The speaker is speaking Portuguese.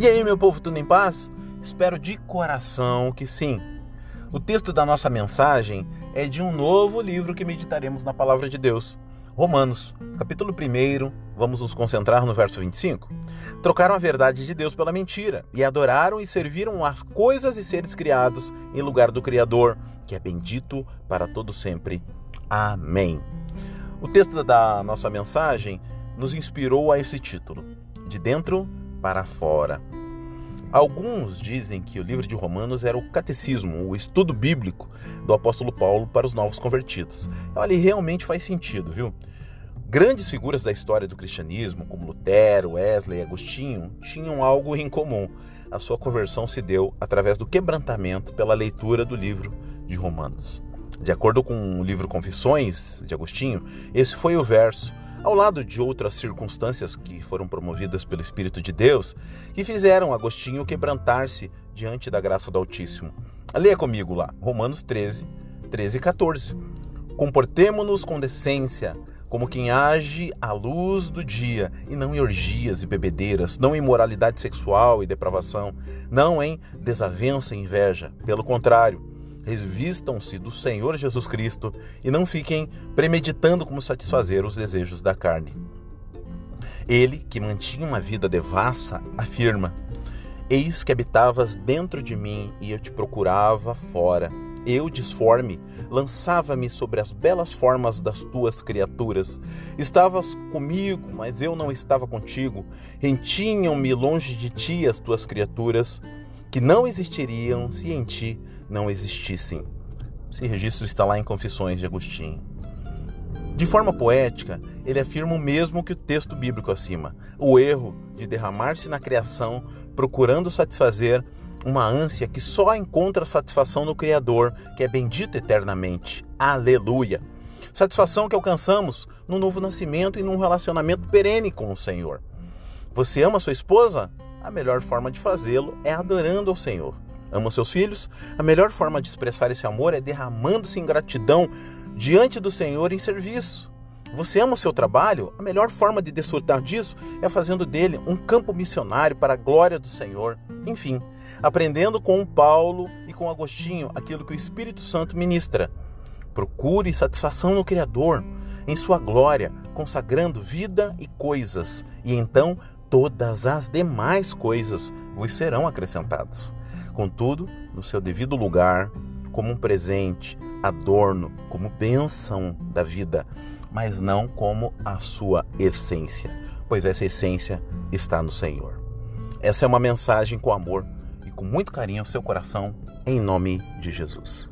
E aí, meu povo, tudo em paz? Espero de coração que sim. O texto da nossa mensagem é de um novo livro que meditaremos na palavra de Deus. Romanos, capítulo 1, vamos nos concentrar no verso 25. Trocaram a verdade de Deus pela mentira e adoraram e serviram as coisas e seres criados em lugar do Criador, que é bendito para todo sempre. Amém. O texto da nossa mensagem nos inspirou a esse título: De dentro para fora. Alguns dizem que o livro de Romanos era o catecismo, o estudo bíblico do apóstolo Paulo para os novos convertidos. Olha, realmente faz sentido, viu? Grandes figuras da história do cristianismo, como Lutero, Wesley e Agostinho, tinham algo em comum. A sua conversão se deu através do quebrantamento pela leitura do livro de Romanos. De acordo com o livro Confissões de Agostinho, esse foi o verso ao lado de outras circunstâncias que foram promovidas pelo Espírito de Deus, que fizeram Agostinho quebrantar-se diante da graça do Altíssimo. Leia comigo lá, Romanos 13, 13 e 14. Comportemo-nos com decência, como quem age à luz do dia, e não em orgias e bebedeiras, não em moralidade sexual e depravação, não em desavença e inveja. Pelo contrário, Revistam-se do Senhor Jesus Cristo e não fiquem premeditando como satisfazer os desejos da carne. Ele, que mantinha uma vida devassa, afirma: Eis que habitavas dentro de mim e eu te procurava fora. Eu, disforme, lançava-me sobre as belas formas das tuas criaturas. Estavas comigo, mas eu não estava contigo. Rentinham-me longe de ti as tuas criaturas que não existiriam se em ti não existissem. Esse registro está lá em Confissões de Agostinho. De forma poética, ele afirma o mesmo que o texto bíblico acima: o erro de derramar-se na criação procurando satisfazer uma ânsia que só encontra satisfação no Criador, que é bendito eternamente. Aleluia! Satisfação que alcançamos no novo nascimento e num relacionamento perene com o Senhor. Você ama sua esposa? A melhor forma de fazê-lo é adorando ao Senhor. Ama seus filhos? A melhor forma de expressar esse amor é derramando-se em gratidão diante do Senhor em serviço. Você ama o seu trabalho? A melhor forma de desfrutar disso é fazendo dele um campo missionário para a glória do Senhor. Enfim, aprendendo com Paulo e com Agostinho aquilo que o Espírito Santo ministra. Procure satisfação no Criador, em sua glória, consagrando vida e coisas, e então todas as demais coisas vos serão acrescentadas. Contudo, no seu devido lugar, como um presente, adorno, como bênção da vida, mas não como a sua essência, pois essa essência está no Senhor. Essa é uma mensagem com amor e com muito carinho ao seu coração, em nome de Jesus.